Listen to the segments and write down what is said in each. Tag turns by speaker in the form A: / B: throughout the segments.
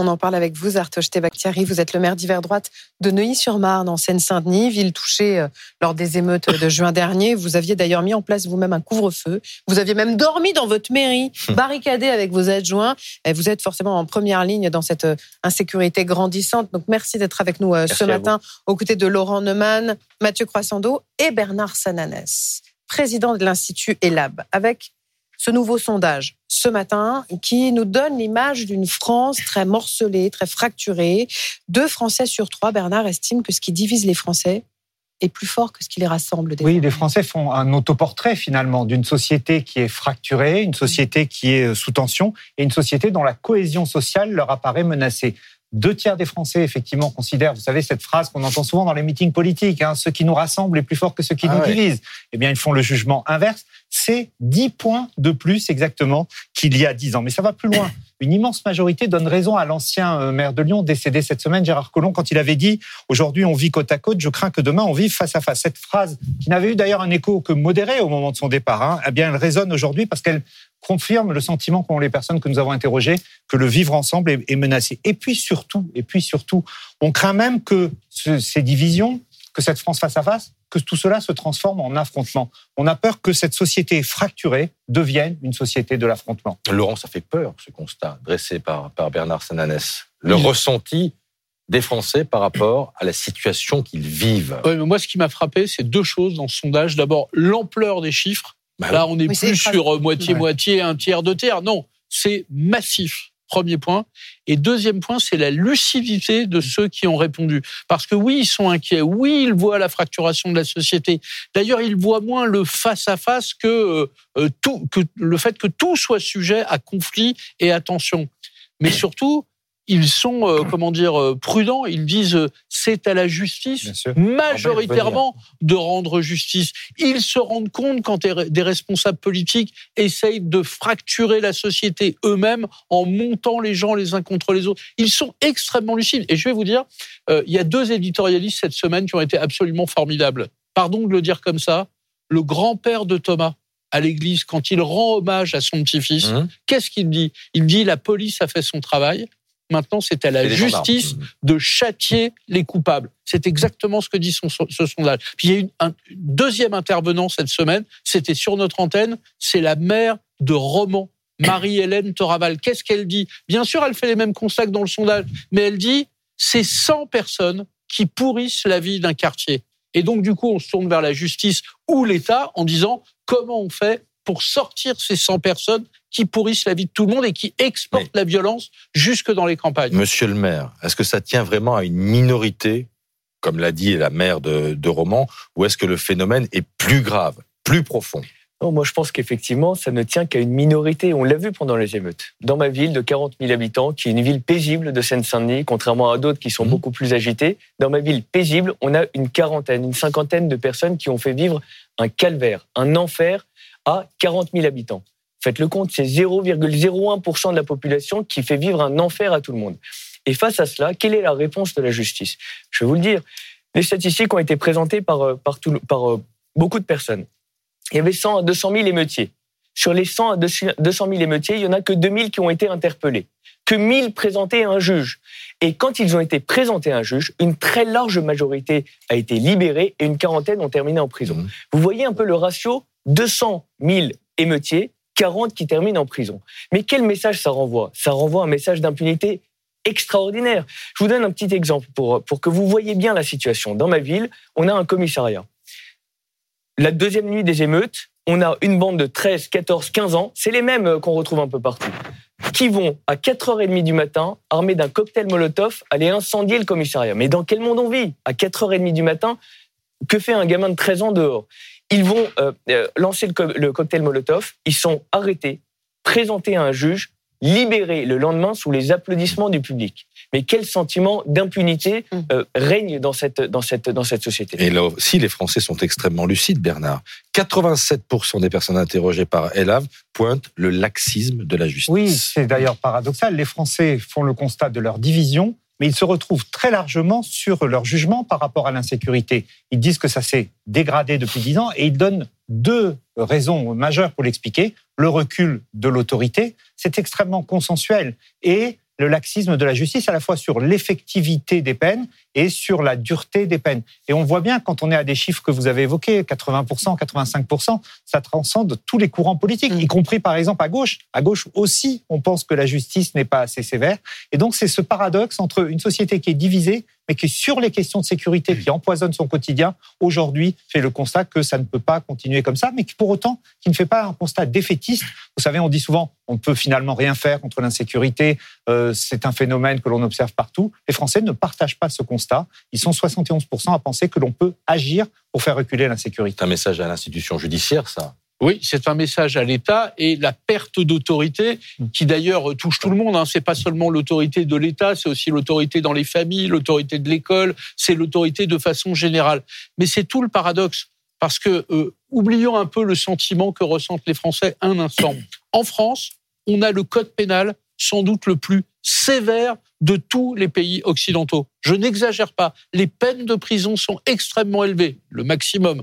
A: On en parle avec vous, Artoche Tebaktiari. Vous êtes le maire d'hiver droite de Neuilly-sur-Marne, en Seine-Saint-Denis, ville touchée euh, lors des émeutes de juin dernier. Vous aviez d'ailleurs mis en place vous-même un couvre-feu. Vous aviez même dormi dans votre mairie, hum. barricadé avec vos adjoints. Et vous êtes forcément en première ligne dans cette euh, insécurité grandissante. Donc merci d'être avec nous euh, ce matin aux côtés de Laurent Neumann, Mathieu Croissando et Bernard Sananès, président de l'Institut ELAB, avec ce nouveau sondage ce matin qui nous donne l'image d'une France très morcelée, très fracturée. Deux Français sur trois, Bernard, estiment que ce qui divise les Français est plus fort que ce qui les rassemble.
B: Oui, les Français font un autoportrait finalement d'une société qui est fracturée, une société qui est sous tension et une société dont la cohésion sociale leur apparaît menacée. Deux tiers des Français, effectivement, considèrent, vous savez, cette phrase qu'on entend souvent dans les meetings politiques, hein, ce qui nous rassemble est plus fort que ce qui ah nous divise. Eh bien, ils font le jugement inverse. C'est 10 points de plus exactement qu'il y a 10 ans. Mais ça va plus loin. Une immense majorité donne raison à l'ancien euh, maire de Lyon, décédé cette semaine, Gérard Collomb, quand il avait dit Aujourd'hui, on vit côte à côte, je crains que demain, on vive face à face. Cette phrase, qui n'avait eu d'ailleurs un écho que modéré au moment de son départ, hein, eh bien, elle résonne aujourd'hui parce qu'elle confirme le sentiment qu'ont les personnes que nous avons interrogées que le vivre ensemble est, menacé. Et puis surtout, et puis surtout, on craint même que ces divisions, que cette France face à face, que tout cela se transforme en affrontement. On a peur que cette société fracturée devienne une société de l'affrontement.
C: Laurent, ça fait peur, ce constat dressé par, par Bernard Sananès. Le ressenti des Français par rapport à la situation qu'ils vivent.
D: moi, ce qui m'a frappé, c'est deux choses dans ce sondage. D'abord, l'ampleur des chiffres bah Là, on n'est plus sur moitié-moitié, un tiers de terre. Non, c'est massif. Premier point. Et deuxième point, c'est la lucidité de ceux qui ont répondu. Parce que oui, ils sont inquiets. Oui, ils voient la fracturation de la société. D'ailleurs, ils voient moins le face-à-face que, euh, tout, que le fait que tout soit sujet à conflit et à tension. Mais surtout, ils sont, euh, comment dire, euh, prudents. Ils disent euh, c'est à la justice majoritairement de rendre justice. Ils se rendent compte quand des responsables politiques essayent de fracturer la société eux-mêmes en montant les gens les uns contre les autres. Ils sont extrêmement lucides. Et je vais vous dire, il y a deux éditorialistes cette semaine qui ont été absolument formidables. Pardon de le dire comme ça. Le grand-père de Thomas à l'église, quand il rend hommage à son petit-fils, mmh. qu'est-ce qu'il dit? Il dit la police a fait son travail, Maintenant, c'est à la justice de châtier les coupables. C'est exactement ce que dit ce sondage. Puis il y a eu un deuxième intervenant cette semaine, c'était sur notre antenne, c'est la mère de Romans, Marie-Hélène Toraval. Qu'est-ce qu'elle dit? Bien sûr, elle fait les mêmes constats que dans le sondage, mais elle dit c'est 100 personnes qui pourrissent la vie d'un quartier. Et donc, du coup, on se tourne vers la justice ou l'État en disant comment on fait pour sortir ces 100 personnes qui pourrissent la vie de tout le monde et qui exportent la violence jusque dans les campagnes.
C: Monsieur le maire, est-ce que ça tient vraiment à une minorité, comme l'a dit la maire de, de Romans, ou est-ce que le phénomène est plus grave, plus profond?
E: Non, moi je pense qu'effectivement, ça ne tient qu'à une minorité. On l'a vu pendant les émeutes. Dans ma ville de 40 000 habitants, qui est une ville paisible de Seine-Saint-Denis, contrairement à d'autres qui sont mmh. beaucoup plus agitées, dans ma ville paisible, on a une quarantaine, une cinquantaine de personnes qui ont fait vivre un calvaire, un enfer à 40 000 habitants. Faites le compte, c'est 0,01% de la population qui fait vivre un enfer à tout le monde. Et face à cela, quelle est la réponse de la justice? Je vais vous le dire. Les statistiques ont été présentées par, euh, par, par euh, beaucoup de personnes. Il y avait 100 à 200 000 émeutiers. Sur les 100 à 200 000 émeutiers, il n'y en a que 2000 qui ont été interpellés, que 1000 présentés à un juge. Et quand ils ont été présentés à un juge, une très large majorité a été libérée et une quarantaine ont terminé en prison. Mmh. Vous voyez un peu le ratio 200 000 émeutiers, 40 qui terminent en prison. Mais quel message ça renvoie? Ça renvoie un message d'impunité extraordinaire. Je vous donne un petit exemple pour, pour que vous voyez bien la situation. Dans ma ville, on a un commissariat. La deuxième nuit des émeutes, on a une bande de 13, 14, 15 ans, c'est les mêmes euh, qu'on retrouve un peu partout, qui vont à 4h30 du matin, armés d'un cocktail Molotov, aller incendier le commissariat. Mais dans quel monde on vit? À 4h30 du matin, que fait un gamin de 13 ans dehors? Ils vont euh, euh, lancer le, cocktail Molotov, ils sont arrêtés, présentés à un juge, libérés le lendemain sous les applaudissements du public. Mais quel sentiment d'impunité mm. euh, règne dans cette, dans, cette, dans cette société?
C: Et là aussi, les Français sont extrêmement lucides, Bernard. 87% des personnes interrogées par Elav pointent le laxisme de la justice.
B: Oui, c'est d'ailleurs paradoxal. Les Français font le constat de leur division mais ils se retrouvent très largement sur leur jugement par rapport à l'insécurité. Ils disent que ça s'est dégradé depuis dix ans et ils donnent deux raisons majeures pour l'expliquer. Le recul de l'autorité, c'est extrêmement consensuel, et le laxisme de la justice, à la fois sur l'effectivité des peines et sur la dureté des peines. Et on voit bien, quand on est à des chiffres que vous avez évoqués, 80%, 85%, ça transcende tous les courants politiques, mm. y compris par exemple à gauche. À gauche aussi, on pense que la justice n'est pas assez sévère. Et donc, c'est ce paradoxe entre une société qui est divisée, mais qui, sur les questions de sécurité qui empoisonnent son quotidien, aujourd'hui fait le constat que ça ne peut pas continuer comme ça, mais qui pour autant, qui ne fait pas un constat défaitiste. Vous savez, on dit souvent, on ne peut finalement rien faire contre l'insécurité, euh, c'est un phénomène que l'on observe partout. Les Français ne partagent pas ce constat. Ils sont 71% à penser que l'on peut agir pour faire reculer l'insécurité.
C: C'est un message à l'institution judiciaire, ça
D: oui, c'est un message à l'État et la perte d'autorité, qui d'ailleurs touche tout le monde. Hein. C'est pas seulement l'autorité de l'État, c'est aussi l'autorité dans les familles, l'autorité de l'école, c'est l'autorité de façon générale. Mais c'est tout le paradoxe, parce que euh, oublions un peu le sentiment que ressentent les Français un instant. En France, on a le code pénal sans doute le plus sévère de tous les pays occidentaux. Je n'exagère pas. Les peines de prison sont extrêmement élevées, le maximum.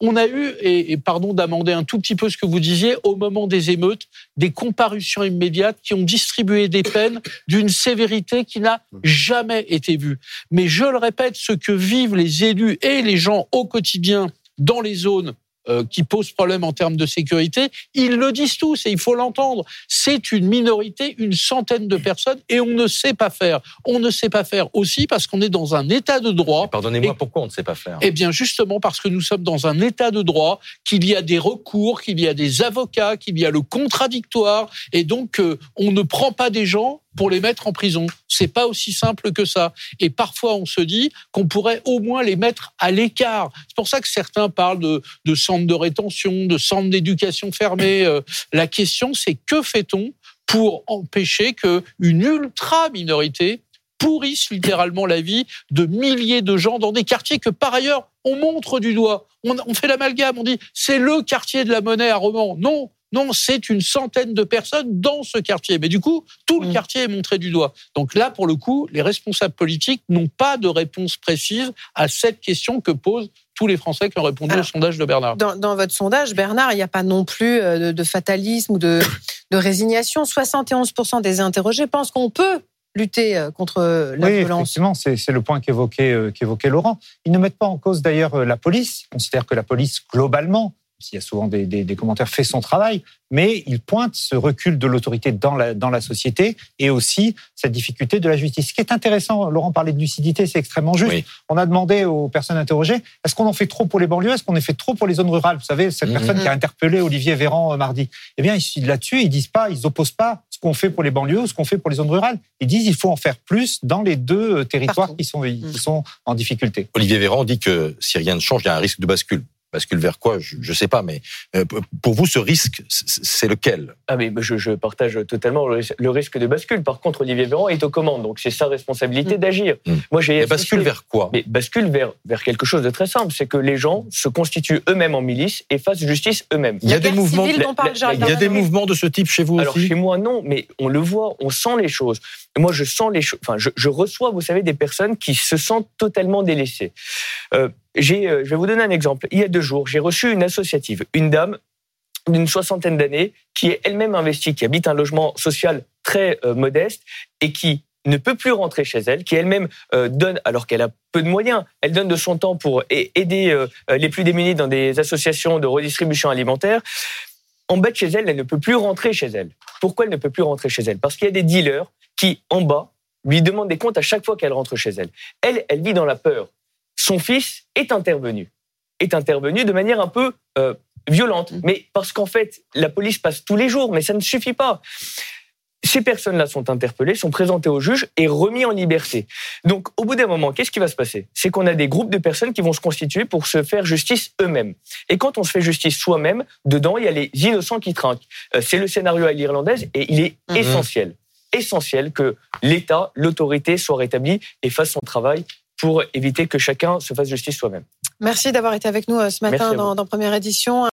D: On a eu, et, pardon d'amender un tout petit peu ce que vous disiez, au moment des émeutes, des comparutions immédiates qui ont distribué des peines d'une sévérité qui n'a jamais été vue. Mais je le répète, ce que vivent les élus et les gens au quotidien dans les zones euh, qui pose problème en termes de sécurité, ils le disent tous et il faut l'entendre. C'est une minorité, une centaine de personnes et on ne sait pas faire. On ne sait pas faire aussi parce qu'on est dans un état de droit.
C: Pardonnez-moi, pourquoi on ne sait pas faire?
D: Eh bien, justement parce que nous sommes dans un état de droit, qu'il y a des recours, qu'il y a des avocats, qu'il y a le contradictoire et donc euh, on ne prend pas des gens pour les mettre en prison. C'est pas aussi simple que ça. Et parfois, on se dit qu'on pourrait au moins les mettre à l'écart. C'est pour ça que certains parlent de, centres de rétention, de centres d'éducation fermés. Euh, la question, c'est que fait-on pour empêcher que une ultra minorité pourrisse littéralement la vie de milliers de gens dans des quartiers que par ailleurs on montre du doigt. On, on fait l'amalgame, on dit c'est le quartier de la monnaie à Romans. Non, non, c'est une centaine de personnes dans ce quartier. Mais du coup, tout le mm. quartier est montré du doigt. Donc là, pour le coup, les responsables politiques n'ont pas de réponse précise à cette question que posent tous les Français qui ont répondu au sondage de Bernard.
A: Dans, votre sondage, Bernard, il n'y a pas non plus euh, de, fatalisme ou de, de résignation. 71% des interrogés pensent qu'on peut lutter euh, contre la
B: oui,
A: violence.
B: Effectivement, c'est le point qu'évoquait euh, qu'évoquait Laurent. Ils ne mettent pas en cause d'ailleurs la police. Ils considèrent que la police, globalement, il y a souvent des, des, des, commentaires, fait son travail, mais il pointe ce recul de l'autorité dans la, dans la société et aussi cette difficulté de la justice. Ce qui est intéressant, Laurent parlait de lucidité, c'est extrêmement juste. On a demandé aux personnes interrogées, est-ce qu'on en fait trop pour les banlieues, est-ce qu'on en fait trop pour les zones rurales? Vous savez, cette personne mhm. qui a interpellé Olivier Véran euh, mardi. Eh bien, là-dessus, ils disent pas, ils opposent pas ce qu'on fait pour les banlieues ou ce qu'on fait pour les zones rurales. Ils disent il faut en faire plus dans les deux euh, territoires qui sont, qui mhm. sont en difficulté.
C: Olivier Véran dit que si rien ne change, il y a un risque de bascule bascule vers quoi Je ne sais pas, mais euh, pour vous, ce risque, c'est lequel?
E: Ah mais je, je, partage totalement le risque de bascule. Par contre, Olivier Véran est aux commandes, donc c'est sa responsabilité mm. d'agir.
C: Mm. Moi, j'ai bascule vers quoi?
E: Mais bascule vers vers quelque chose de très simple, c'est que les gens se constituent eux-mêmes en milice et fassent justice eux-mêmes.
C: Il y a des mouvements. il y a des mouvements de ce type chez vous
E: Alors chez moi non, mais on le voit, on sent les choses. Moi, je sens les choses. Enfin, je, je, reçois, vous savez, des personnes qui se sentent totalement délaissées. Euh, euh, je vais vous donner un exemple. Il y a deux jours, j'ai reçu une associative, une dame d'une soixantaine d'années qui est elle-même investie, qui habite un logement social très euh, modeste et qui ne peut plus rentrer chez elle, qui elle-même euh, donne, alors qu'elle a peu de moyens, elle donne de son temps pour aider les plus démunis dans des associations de redistribution alimentaire. En bas de chez elle, elle ne peut plus rentrer chez elle. Pourquoi elle ne peut plus rentrer chez elle? Parce qu'il y a des dealers qui, en bas, lui demandent des comptes à chaque fois qu'elle rentre chez elle. Elle, elle vit dans la peur son fils est intervenu. Est intervenu de manière un peu euh, violente. Mm. Mais parce qu'en fait, la police passe tous les jours, mais ça ne suffit pas. Ces personnes-là sont interpellées, sont présentées au juge et remis en liberté. Donc, au bout d'un moment, qu'est-ce qui va se passer? C'est qu'on a des groupes de personnes qui vont se constituer pour se faire justice eux-mêmes. Et quand on se fait justice soi-même, dedans, il y a les innocents qui trinquent. Euh, c'est le scénario à l'irlandaise et il est mm-hmm. essentiel essentiel que l'État, l'autorité soit rétablie et fasse son travail pour éviter que chacun se fasse justice soi-même.
A: Merci d'avoir été avec nous euh, ce matin dans, dans Première Édition.